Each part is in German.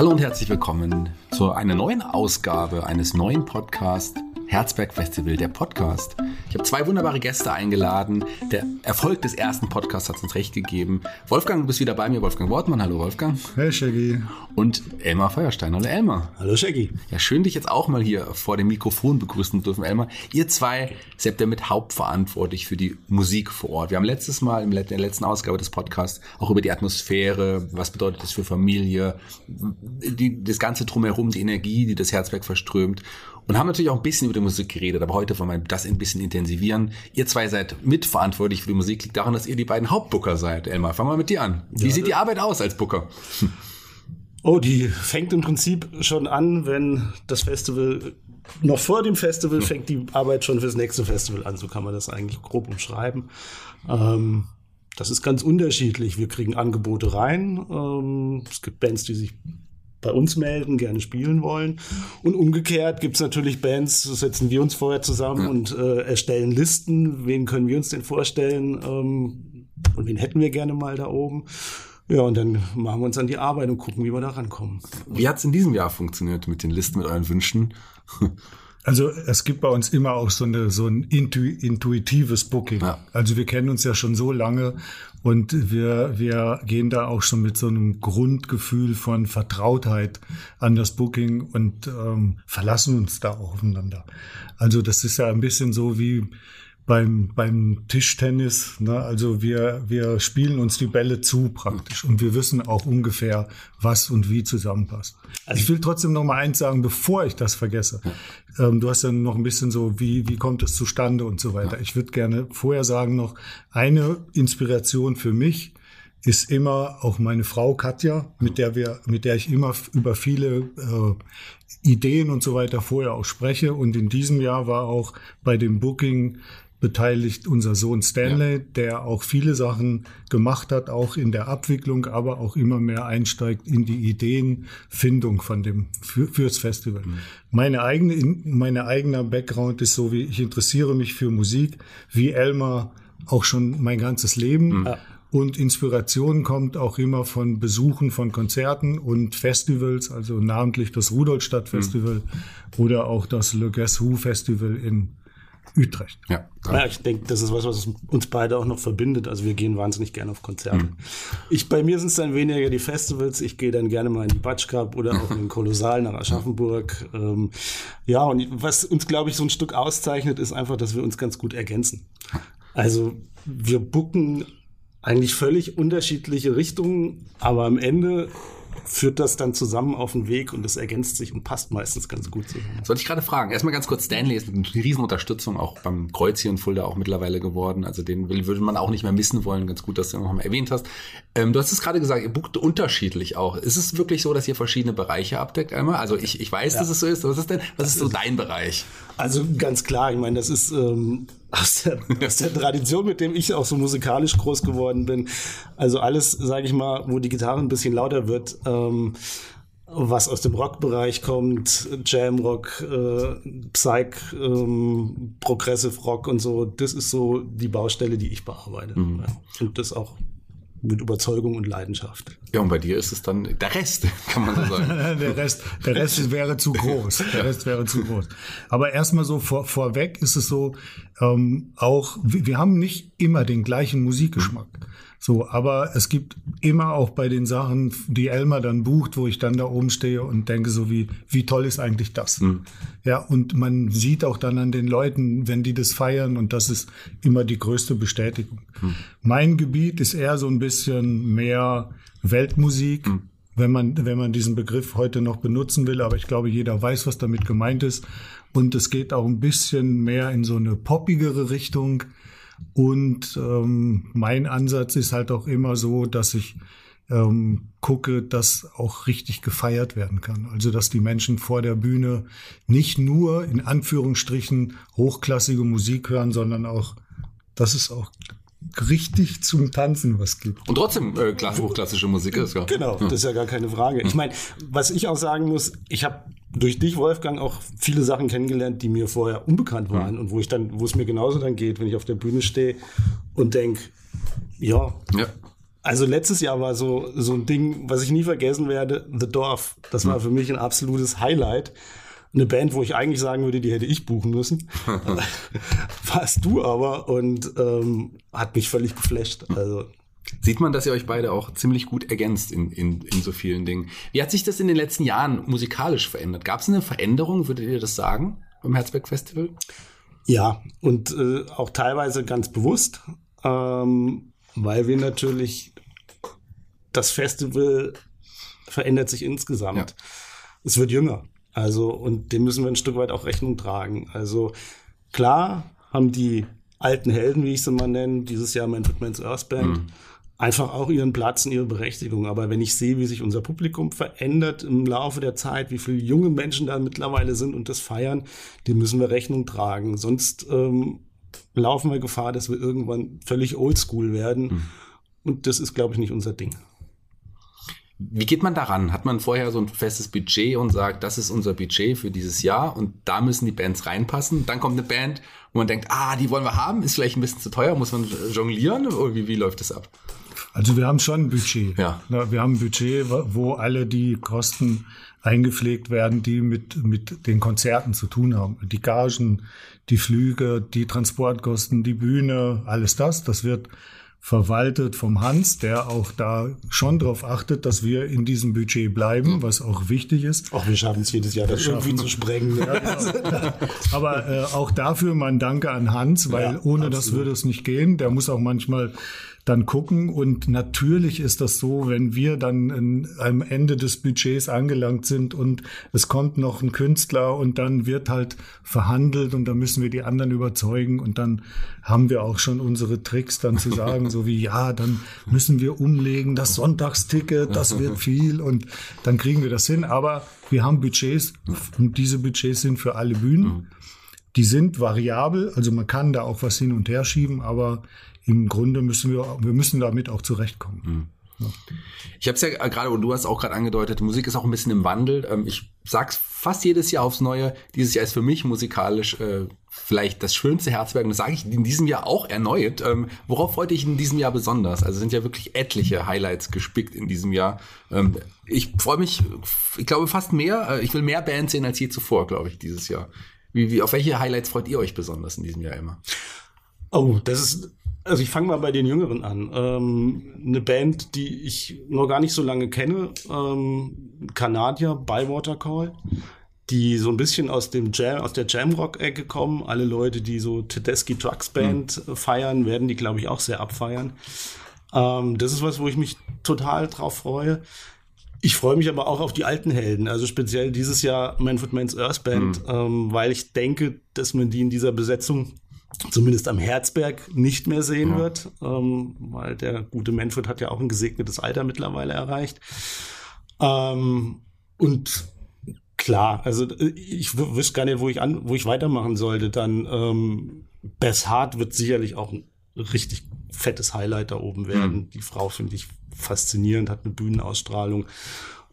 Hallo und herzlich willkommen zu einer neuen Ausgabe eines neuen Podcasts Herzberg Festival, der Podcast. Ich habe zwei wunderbare Gäste eingeladen. Der Erfolg des ersten Podcasts hat uns recht gegeben. Wolfgang, du bist wieder bei mir. Wolfgang Wortmann. Hallo, Wolfgang. Hey, Shaggy. Und Elmar Feuerstein. Hallo, Elmar. Hallo, Shaggy. Ja, schön, dich jetzt auch mal hier vor dem Mikrofon begrüßen dürfen, Elmar. Ihr zwei seid damit hauptverantwortlich für die Musik vor Ort. Wir haben letztes Mal in der letzten Ausgabe des Podcasts auch über die Atmosphäre, was bedeutet das für Familie, die, das ganze drumherum, die Energie, die das Herzberg verströmt. Und haben natürlich auch ein bisschen über die Musik geredet, aber heute wollen wir das ein bisschen intensivieren. Ihr zwei seid mitverantwortlich für die Musik, liegt daran, dass ihr die beiden Hauptbooker seid. Elmar, fangen wir mit dir an. Wie ja, sieht die Arbeit aus als Booker? Oh, die fängt im Prinzip schon an, wenn das Festival, noch vor dem Festival fängt die Arbeit schon fürs nächste Festival an. So kann man das eigentlich grob umschreiben. Ähm, das ist ganz unterschiedlich. Wir kriegen Angebote rein. Ähm, es gibt Bands, die sich bei uns melden, gerne spielen wollen. Und umgekehrt gibt's natürlich Bands, setzen wir uns vorher zusammen ja. und äh, erstellen Listen, wen können wir uns denn vorstellen ähm, und wen hätten wir gerne mal da oben. Ja, und dann machen wir uns an die Arbeit und gucken, wie wir da rankommen. Wie hat's in diesem Jahr funktioniert mit den Listen, mit euren Wünschen? Also es gibt bei uns immer auch so, eine, so ein intu intuitives Booking. Ja. Also wir kennen uns ja schon so lange und wir, wir gehen da auch schon mit so einem Grundgefühl von Vertrautheit an das Booking und ähm, verlassen uns da auch aufeinander. Also das ist ja ein bisschen so wie beim, beim Tischtennis. Ne? Also wir, wir spielen uns die Bälle zu praktisch und wir wissen auch ungefähr, was und wie zusammenpasst. Also ich will trotzdem noch mal eins sagen, bevor ich das vergesse. Ähm, du hast ja noch ein bisschen so, wie, wie kommt es zustande und so weiter. Ich würde gerne vorher sagen noch, eine Inspiration für mich ist immer auch meine Frau Katja, mit der wir, mit der ich immer über viele äh, Ideen und so weiter vorher auch spreche. Und in diesem Jahr war auch bei dem Booking beteiligt unser Sohn Stanley, ja. der auch viele Sachen gemacht hat, auch in der Abwicklung, aber auch immer mehr einsteigt in die Ideenfindung von dem für, fürs Festival. Mhm. Meine eigene, meine eigener Background ist so, wie ich interessiere mich für Musik, wie Elmar auch schon mein ganzes Leben. Mhm. Und Inspiration kommt auch immer von Besuchen von Konzerten und Festivals, also namentlich das Rudolstadt Festival mhm. oder auch das Le Guess Who Festival in Utrecht. Ja, ja ich denke, das ist was, was uns beide auch noch verbindet. Also wir gehen wahnsinnig gerne auf Konzerte. Mhm. Ich, bei mir sind es dann weniger die Festivals. Ich gehe dann gerne mal in die Batsch Cup oder auch in den Kolossal nach Aschaffenburg. Ähm, ja, und was uns, glaube ich, so ein Stück auszeichnet, ist einfach, dass wir uns ganz gut ergänzen. Also wir bucken eigentlich völlig unterschiedliche Richtungen, aber am Ende führt das dann zusammen auf den Weg und es ergänzt sich und passt meistens ganz gut zusammen. Das wollte ich gerade fragen. Erstmal ganz kurz, Stanley ist eine Riesenunterstützung auch beim Kreuz hier in Fulda auch mittlerweile geworden. Also den würde man auch nicht mehr missen wollen. Ganz gut, dass du noch mal erwähnt hast. Ähm, du hast es gerade gesagt, ihr bucht unterschiedlich auch. Ist es wirklich so, dass ihr verschiedene Bereiche abdeckt einmal? Also ich, ich weiß, ja. dass es so ist. Was ist denn, was ist so dein Bereich? Also ganz klar, ich meine, das ist ähm, aus, der, aus der Tradition, mit dem ich auch so musikalisch groß geworden bin. Also alles, sage ich mal, wo die Gitarre ein bisschen lauter wird. Ähm, was aus dem Rockbereich kommt, Jamrock, äh, Psych, ähm, Progressive Rock und so, das ist so die Baustelle, die ich bearbeite. Mhm. Ja. Und das auch mit Überzeugung und Leidenschaft. Ja, und bei dir ist es dann der Rest, kann man so sagen. der Rest, der Rest wäre zu groß. Der Rest wäre zu groß. Aber erstmal so vor, vorweg ist es so, ähm, auch, wir haben nicht immer den gleichen Musikgeschmack. So, aber es gibt immer auch bei den Sachen, die Elmar dann bucht, wo ich dann da oben stehe und denke so wie, wie toll ist eigentlich das? Mhm. Ja, und man sieht auch dann an den Leuten, wenn die das feiern und das ist immer die größte Bestätigung. Mhm. Mein Gebiet ist eher so ein bisschen mehr Weltmusik. Mhm wenn man, wenn man diesen Begriff heute noch benutzen will, aber ich glaube, jeder weiß, was damit gemeint ist. Und es geht auch ein bisschen mehr in so eine poppigere Richtung. Und ähm, mein Ansatz ist halt auch immer so, dass ich ähm, gucke, dass auch richtig gefeiert werden kann. Also dass die Menschen vor der Bühne nicht nur in Anführungsstrichen hochklassige Musik hören, sondern auch, dass es auch richtig zum Tanzen was gibt. Und trotzdem äh, hochklassische Musik ist, ja. Genau, das ist ja gar keine Frage. Ich meine, was ich auch sagen muss, ich habe durch dich, Wolfgang, auch viele Sachen kennengelernt, die mir vorher unbekannt waren mhm. und wo ich dann, wo es mir genauso dann geht, wenn ich auf der Bühne stehe und denk, ja, ja, Also letztes Jahr war so, so ein Ding, was ich nie vergessen werde, The Dorf. Das war für mich ein absolutes Highlight. Eine Band, wo ich eigentlich sagen würde, die hätte ich buchen müssen. Warst du aber und ähm, hat mich völlig geflasht. Also Sieht man, dass ihr euch beide auch ziemlich gut ergänzt in, in, in so vielen Dingen. Wie hat sich das in den letzten Jahren musikalisch verändert? Gab es eine Veränderung, würdet ihr das sagen, beim Herzberg Festival? Ja, und äh, auch teilweise ganz bewusst, ähm, weil wir natürlich das Festival verändert sich insgesamt. Ja. Es wird jünger. Also, und dem müssen wir ein Stück weit auch Rechnung tragen. Also, klar haben die alten Helden, wie ich sie mal nenne, dieses Jahr Manfred Mann's Earth Band, mhm. einfach auch ihren Platz und ihre Berechtigung. Aber wenn ich sehe, wie sich unser Publikum verändert im Laufe der Zeit, wie viele junge Menschen da mittlerweile sind und das feiern, dem müssen wir Rechnung tragen. Sonst ähm, laufen wir Gefahr, dass wir irgendwann völlig oldschool werden. Mhm. Und das ist, glaube ich, nicht unser Ding. Wie geht man daran? Hat man vorher so ein festes Budget und sagt, das ist unser Budget für dieses Jahr und da müssen die Bands reinpassen? Dann kommt eine Band, wo man denkt, ah, die wollen wir haben, ist vielleicht ein bisschen zu teuer, muss man jonglieren? Oder wie, wie läuft das ab? Also wir haben schon ein Budget. Ja. Wir haben ein Budget, wo alle die Kosten eingepflegt werden, die mit, mit den Konzerten zu tun haben. Die Gagen, die Flüge, die Transportkosten, die Bühne, alles das, das wird verwaltet vom Hans, der auch da schon darauf achtet, dass wir in diesem Budget bleiben, was auch wichtig ist. Auch wir schaffen es jedes Jahr, das irgendwie zu sprengen. Ja, genau. Aber äh, auch dafür mein Danke an Hans, weil ja, ohne absolut. das würde es nicht gehen. Der muss auch manchmal dann gucken. Und natürlich ist das so, wenn wir dann in, am Ende des Budgets angelangt sind und es kommt noch ein Künstler und dann wird halt verhandelt und dann müssen wir die anderen überzeugen und dann haben wir auch schon unsere Tricks dann zu sagen, so wie, ja, dann müssen wir umlegen, das Sonntagsticket, das wird viel und dann kriegen wir das hin. Aber wir haben Budgets und diese Budgets sind für alle Bühnen. Mhm. Die sind variabel, also man kann da auch was hin und her schieben, aber im Grunde müssen wir, wir müssen damit auch zurechtkommen. Mhm. Ich habe es ja gerade, und du hast auch gerade angedeutet, Musik ist auch ein bisschen im Wandel. Ähm, ich sag's fast jedes Jahr aufs Neue. Dieses Jahr ist für mich musikalisch äh, vielleicht das schönste Herzwerk. Und das sage ich in diesem Jahr auch erneut. Ähm, worauf freute ich in diesem Jahr besonders? Also sind ja wirklich etliche Highlights gespickt in diesem Jahr. Ähm, ich freue mich, ich glaube fast mehr. Äh, ich will mehr Bands sehen als je zuvor, glaube ich, dieses Jahr. Wie, wie, auf welche Highlights freut ihr euch besonders in diesem Jahr immer? Oh, das ist also ich fange mal bei den Jüngeren an. Ähm, eine Band, die ich noch gar nicht so lange kenne, ähm, Kanadier, Bywater Call, die so ein bisschen aus dem Jam, aus der Jamrock-Ecke kommen. Alle Leute, die so Tedeschi Trucks Band mhm. feiern, werden die, glaube ich, auch sehr abfeiern. Ähm, das ist was, wo ich mich total drauf freue. Ich freue mich aber auch auf die alten Helden, also speziell dieses Jahr Manfred Mann's Earth Band, mhm. ähm, weil ich denke, dass man die in dieser Besetzung zumindest am Herzberg nicht mehr sehen ja. wird, ähm, weil der gute Manfred hat ja auch ein gesegnetes Alter mittlerweile erreicht. Ähm, und klar, also ich wüsste gar nicht, wo ich an, wo ich weitermachen sollte. Dann ähm, Bess Hart wird sicherlich auch ein richtig fettes Highlight da oben werden. Mhm. Die Frau finde ich faszinierend, hat eine Bühnenausstrahlung.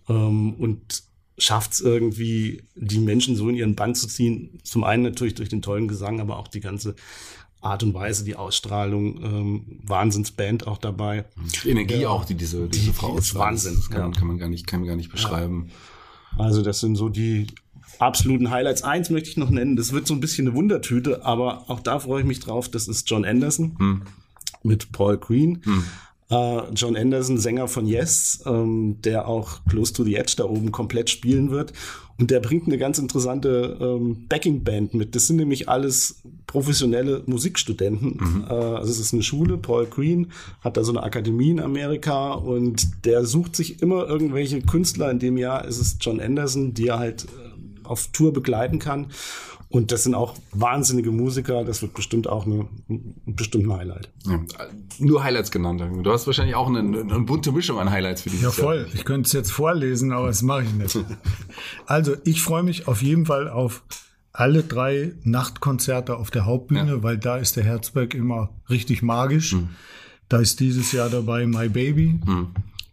Ähm, und schafft es irgendwie, die Menschen so in ihren Band zu ziehen. Zum einen natürlich durch den tollen Gesang, aber auch die ganze Art und Weise, die Ausstrahlung, ähm, Wahnsinnsband auch dabei. Die Energie ja, auch, die diese, diese die, Frau die ist Wahnsinn. Kann, ja. kann, man gar nicht, kann man gar nicht beschreiben. Ja. Also das sind so die absoluten Highlights. Eins möchte ich noch nennen, das wird so ein bisschen eine Wundertüte, aber auch da freue ich mich drauf. Das ist John Anderson hm. mit Paul Green. Hm. Uh, John Anderson, Sänger von Yes, ähm, der auch Close to the Edge da oben komplett spielen wird. Und der bringt eine ganz interessante ähm, Backing-Band mit. Das sind nämlich alles professionelle Musikstudenten. Mhm. Uh, also es ist eine Schule, Paul Green hat da so eine Akademie in Amerika und der sucht sich immer irgendwelche Künstler. In dem Jahr ist es John Anderson, die er halt äh, auf Tour begleiten kann. Und das sind auch wahnsinnige Musiker. Das wird bestimmt auch eine, bestimmt ein Highlight. Ja, nur Highlights genannt. Du hast wahrscheinlich auch eine, eine bunte Mischung an Highlights für dieses Ja, voll. Jahr. Ich könnte es jetzt vorlesen, aber das mache ich nicht. also, ich freue mich auf jeden Fall auf alle drei Nachtkonzerte auf der Hauptbühne, ja. weil da ist der Herzberg immer richtig magisch. Mhm. Da ist dieses Jahr dabei My Baby, mhm.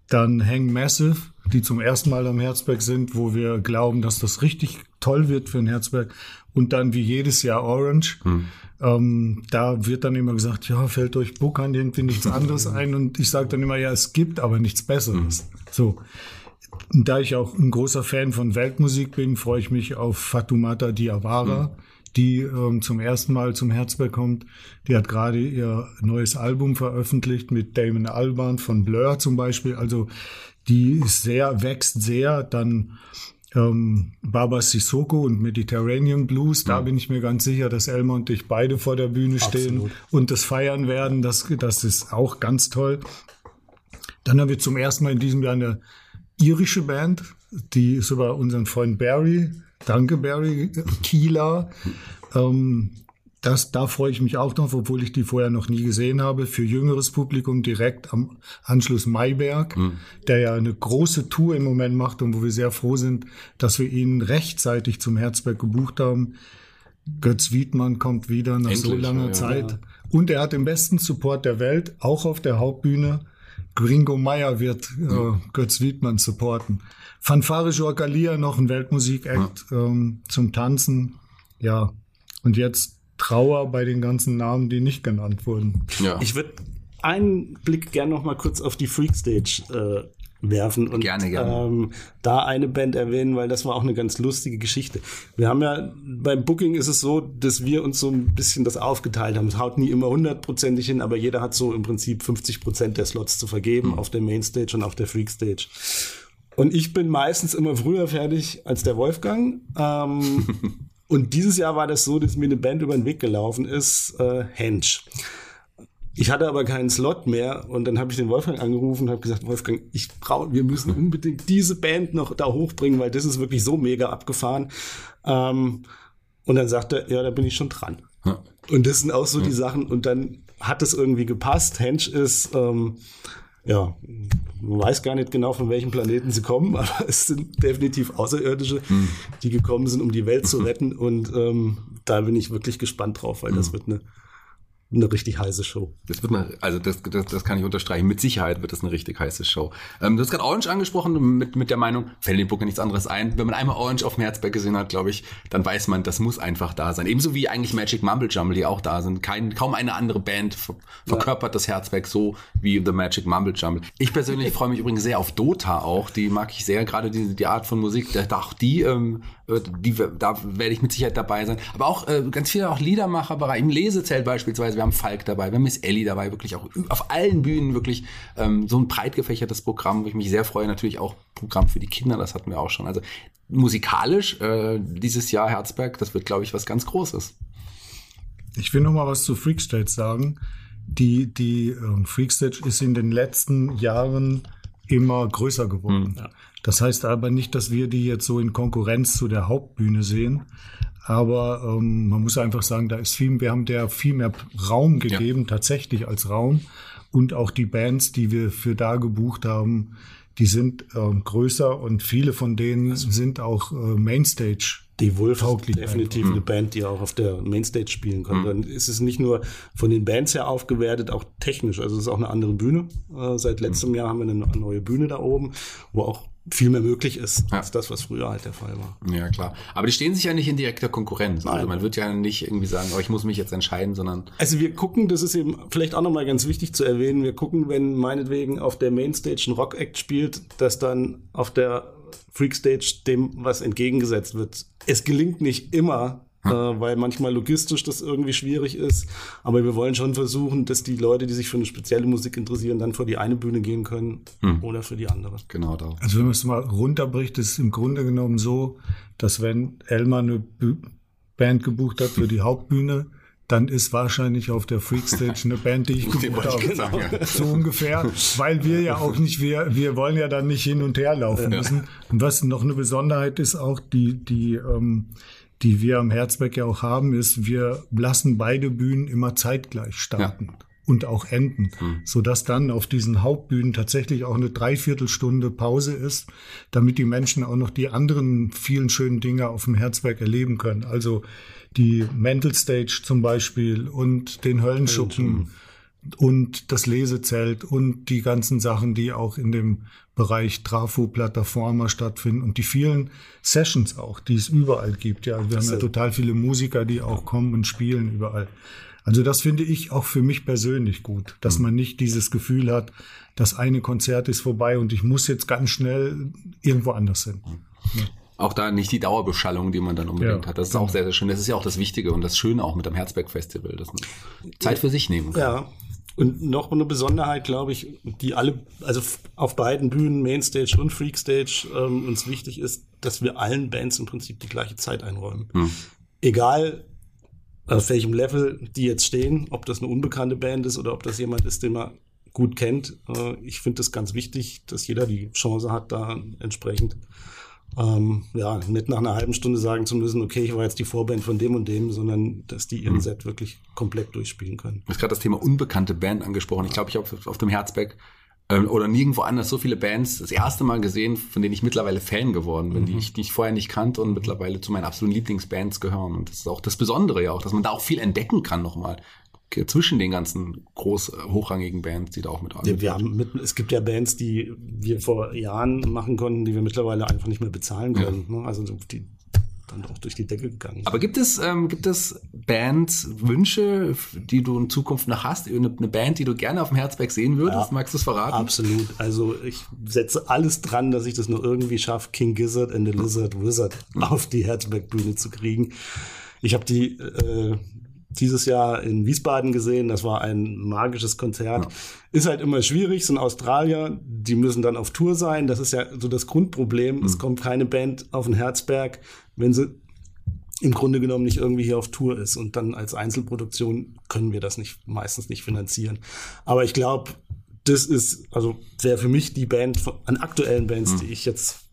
dann Hang Massive, die zum ersten Mal am Herzberg sind, wo wir glauben, dass das richtig toll wird für ein Herzberg. Und dann wie jedes Jahr Orange. Hm. Ähm, da wird dann immer gesagt, ja, fällt euch Buckern irgendwie nichts anderes ein. Und ich sage dann immer, ja, es gibt aber nichts Besseres. Hm. So. Da ich auch ein großer Fan von Weltmusik bin, freue ich mich auf Fatumata Diawara. Hm die ähm, zum ersten Mal zum Herzberg kommt. Die hat gerade ihr neues Album veröffentlicht mit Damon Albarn von Blur zum Beispiel. Also die ist sehr, wächst sehr. Dann ähm, Baba Sissoko und Mediterranean Blues. Da ja. bin ich mir ganz sicher, dass Elmer und ich beide vor der Bühne stehen Absolut. und das feiern werden. Das, das ist auch ganz toll. Dann haben wir zum ersten Mal in diesem Jahr eine irische Band, die ist über unseren Freund Barry Danke, Barry Kieler. Ähm, das, da freue ich mich auch noch, obwohl ich die vorher noch nie gesehen habe. Für jüngeres Publikum direkt am Anschluss Mayberg, mhm. der ja eine große Tour im Moment macht und wo wir sehr froh sind, dass wir ihn rechtzeitig zum Herzberg gebucht haben. Götz Wiedmann kommt wieder nach Endlich, so langer ja, Zeit. Ja. Und er hat den besten Support der Welt, auch auf der Hauptbühne. Gringo Meyer wird äh, Götz Wiedmann supporten. Fanfare Joacalia, noch ein Weltmusik-Act ja. ähm, zum Tanzen. Ja, und jetzt Trauer bei den ganzen Namen, die nicht genannt wurden. Ja. Ich würde einen Blick gerne noch mal kurz auf die Freakstage äh, werfen und gerne, gerne. Ähm, da eine Band erwähnen, weil das war auch eine ganz lustige Geschichte. Wir haben ja beim Booking ist es so, dass wir uns so ein bisschen das aufgeteilt haben. Es haut nie immer hundertprozentig hin, aber jeder hat so im Prinzip 50 Prozent der Slots zu vergeben mhm. auf der Mainstage und auf der Freakstage. Und ich bin meistens immer früher fertig als der Wolfgang. Ähm, und dieses Jahr war das so, dass mir eine Band über den Weg gelaufen ist, äh, Hench. Ich hatte aber keinen Slot mehr und dann habe ich den Wolfgang angerufen und habe gesagt, Wolfgang, ich brauche, wir müssen unbedingt diese Band noch da hochbringen, weil das ist wirklich so mega abgefahren. Ähm, und dann sagte er, ja, da bin ich schon dran. Ja. Und das sind auch so ja. die Sachen. Und dann hat es irgendwie gepasst. Hench ist ähm, ja, man weiß gar nicht genau, von welchem Planeten sie kommen, aber es sind definitiv Außerirdische, hm. die gekommen sind, um die Welt zu retten. Und ähm, da bin ich wirklich gespannt drauf, weil hm. das wird eine eine richtig heiße Show. Das wird eine, also das, das, das kann ich unterstreichen. Mit Sicherheit wird das eine richtig heiße Show. Ähm, du hast gerade Orange angesprochen mit, mit der Meinung, fällt dem Booker nichts anderes ein. Wenn man einmal Orange auf dem Herzberg gesehen hat, glaube ich, dann weiß man, das muss einfach da sein. Ebenso wie eigentlich Magic Mumble Jumble, die auch da sind. Kein, kaum eine andere Band ver verkörpert ja. das Herzberg so wie The Magic Mumble Jumble. Ich persönlich freue mich übrigens sehr auf Dota auch. Die mag ich sehr, gerade die, die Art von Musik. Auch die ähm, die, da werde ich mit Sicherheit dabei sein. Aber auch äh, ganz viele auch Liedermacherbereich, im Lesezelt beispielsweise, wir haben Falk dabei, wir haben Miss Ellie dabei, wirklich auch auf allen Bühnen wirklich ähm, so ein breit gefächertes Programm, wo ich mich sehr freue. Natürlich auch Programm für die Kinder, das hatten wir auch schon. Also musikalisch äh, dieses Jahr Herzberg, das wird, glaube ich, was ganz Großes. Ich will noch mal was zu Freakstage sagen. Die, die äh, Freakstage ist in den letzten Jahren immer größer geworden. Mhm. Ja. Das heißt aber nicht, dass wir die jetzt so in Konkurrenz zu der Hauptbühne sehen. Aber ähm, man muss einfach sagen, da ist viel, wir haben der viel mehr Raum gegeben, ja. tatsächlich als Raum. Und auch die Bands, die wir für da gebucht haben, die sind ähm, größer und viele von denen also, sind auch äh, Mainstage. Die Wolf ist definitiv eine Band, die auch auf der Mainstage spielen kann. Mhm. Dann ist es nicht nur von den Bands her aufgewertet, auch technisch. Also es ist auch eine andere Bühne. Äh, seit letztem mhm. Jahr haben wir eine neue Bühne da oben, wo auch viel mehr möglich ist ja. als das, was früher halt der Fall war. Ja, klar. Aber die stehen sich ja nicht in direkter Konkurrenz. Also Nein. Also man wird ja nicht irgendwie sagen, oh, ich muss mich jetzt entscheiden, sondern. Also wir gucken, das ist eben vielleicht auch nochmal ganz wichtig zu erwähnen, wir gucken, wenn meinetwegen auf der Mainstage ein Rock-Act spielt, dass dann auf der Freakstage dem was entgegengesetzt wird. Es gelingt nicht immer, äh, weil manchmal logistisch das irgendwie schwierig ist. Aber wir wollen schon versuchen, dass die Leute, die sich für eine spezielle Musik interessieren, dann vor die eine Bühne gehen können hm. oder für die andere. Genau da. Also wenn man es mal runterbricht, ist es im Grunde genommen so, dass wenn Elmar eine Band gebucht hat für die Hauptbühne, dann ist wahrscheinlich auf der Freakstage eine Band, die ich gebucht habe. Genau. So ungefähr, weil wir ja auch nicht, wir, wir wollen ja dann nicht hin und her laufen müssen. Und was noch eine Besonderheit ist, auch die, die, ähm, die wir am Herzberg ja auch haben, ist, wir lassen beide Bühnen immer zeitgleich starten. Ja. Und auch enden, mhm. so dass dann auf diesen Hauptbühnen tatsächlich auch eine Dreiviertelstunde Pause ist, damit die Menschen auch noch die anderen vielen schönen Dinge auf dem Herzberg erleben können. Also die Mental Stage zum Beispiel und den Höllenschuppen. und das Lesezelt und die ganzen Sachen, die auch in dem Bereich Trafo, Plattformer stattfinden und die vielen Sessions auch, die es überall gibt. Ja, wir haben ja total viele Musiker, die auch kommen und spielen überall. Also das finde ich auch für mich persönlich gut, dass man nicht dieses Gefühl hat, das eine Konzert ist vorbei und ich muss jetzt ganz schnell irgendwo anders hin. Ja. Auch da nicht die Dauerbeschallung, die man dann unbedingt ja, hat. Das ist genau. auch sehr, sehr schön. Das ist ja auch das Wichtige und das Schöne auch mit dem Herzberg Festival, dass man Zeit für sich nehmen kann. Ja, und noch eine Besonderheit, glaube ich, die alle, also auf beiden Bühnen, Mainstage und Freakstage, ähm, uns wichtig ist, dass wir allen Bands im Prinzip die gleiche Zeit einräumen. Hm. Egal, auf welchem Level die jetzt stehen, ob das eine unbekannte Band ist oder ob das jemand ist, den man gut kennt. Äh, ich finde es ganz wichtig, dass jeder die Chance hat, da entsprechend ähm, ja, nicht nach einer halben Stunde sagen zu müssen, okay, ich war jetzt die Vorband von dem und dem, sondern dass die ihren mhm. Set wirklich komplett durchspielen können. Du hast gerade das Thema unbekannte Band angesprochen. Ich glaube, ich habe auf, dem Herzberg oder nirgendwo anders so viele Bands das erste Mal gesehen, von denen ich mittlerweile Fan geworden bin, mhm. die, ich, die ich vorher nicht kannte und mittlerweile zu meinen absoluten Lieblingsbands gehören. Und das ist auch das Besondere ja auch, dass man da auch viel entdecken kann nochmal zwischen den ganzen groß äh, hochrangigen Bands, die da auch mit arbeiten. Wir haben mit, es gibt ja Bands, die wir vor Jahren machen konnten, die wir mittlerweile einfach nicht mehr bezahlen können. Ja. Ne? Also die dann doch durch die Decke gegangen sind. Aber gibt es, ähm, gibt es Bands, Wünsche, die du in Zukunft noch hast? Eine, eine Band, die du gerne auf dem Herzberg sehen würdest? Ja, Magst du es verraten? Absolut. Also ich setze alles dran, dass ich das nur irgendwie schaffe, King Gizzard and the Lizard Wizard auf die Herzberg-Bühne zu kriegen. Ich habe die äh, dieses Jahr in Wiesbaden gesehen. Das war ein magisches Konzert. Ja. Ist halt immer schwierig, sind Australier, die müssen dann auf Tour sein. Das ist ja so das Grundproblem. Mhm. Es kommt keine Band auf den Herzberg, wenn sie im Grunde genommen nicht irgendwie hier auf Tour ist. Und dann als Einzelproduktion können wir das nicht, meistens nicht finanzieren. Aber ich glaube, das ist, also wäre für mich die Band an aktuellen Bands, mhm. die ich jetzt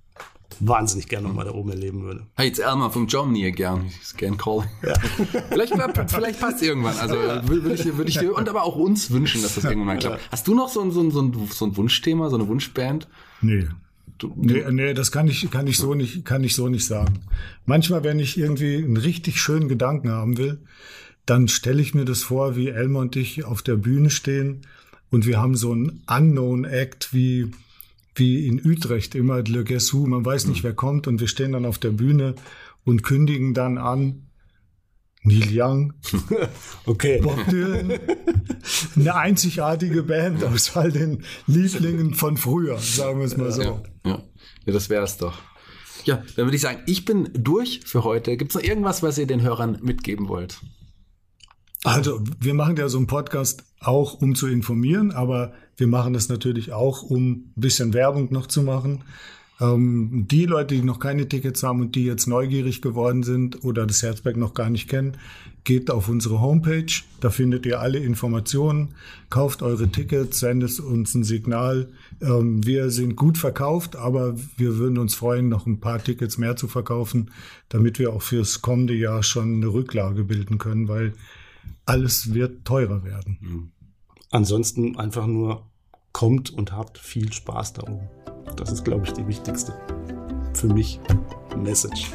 wahnsinnig gerne nochmal da oben erleben würde. Hey, jetzt Elmar vom Germany gern. Ich gern Calling. Ja. vielleicht, vielleicht passt irgendwann. Also würde ich, würd ich dir und aber auch uns wünschen, dass das irgendwann mal klappt. Hast du noch so ein, so ein, so ein, so ein Wunschthema, so eine Wunschband? Nee. Du, nee, nee, das kann ich, kann ich so nicht, kann ich so nicht sagen. Manchmal, wenn ich irgendwie einen richtig schönen Gedanken haben will, dann stelle ich mir das vor, wie Elmar und ich auf der Bühne stehen und wir haben so einen Unknown Act wie wie in Utrecht immer Le Guess Who, man weiß nicht, wer kommt und wir stehen dann auf der Bühne und kündigen dann an, Neil Young, okay. Bob Dylan, eine einzigartige Band aus all den Lieblingen von früher, sagen wir es mal so. Ja, ja. ja das wäre es doch. Ja, dann würde ich sagen, ich bin durch für heute. Gibt es noch irgendwas, was ihr den Hörern mitgeben wollt? Also, wir machen ja so einen Podcast auch, um zu informieren, aber wir machen das natürlich auch, um ein bisschen Werbung noch zu machen. Ähm, die Leute, die noch keine Tickets haben und die jetzt neugierig geworden sind oder das Herzberg noch gar nicht kennen, geht auf unsere Homepage. Da findet ihr alle Informationen. Kauft eure Tickets, sendet uns ein Signal. Ähm, wir sind gut verkauft, aber wir würden uns freuen, noch ein paar Tickets mehr zu verkaufen, damit wir auch fürs kommende Jahr schon eine Rücklage bilden können, weil alles wird teurer werden. Mhm. Ansonsten einfach nur kommt und habt viel Spaß darum. Das ist, glaube ich, die wichtigste für mich Message.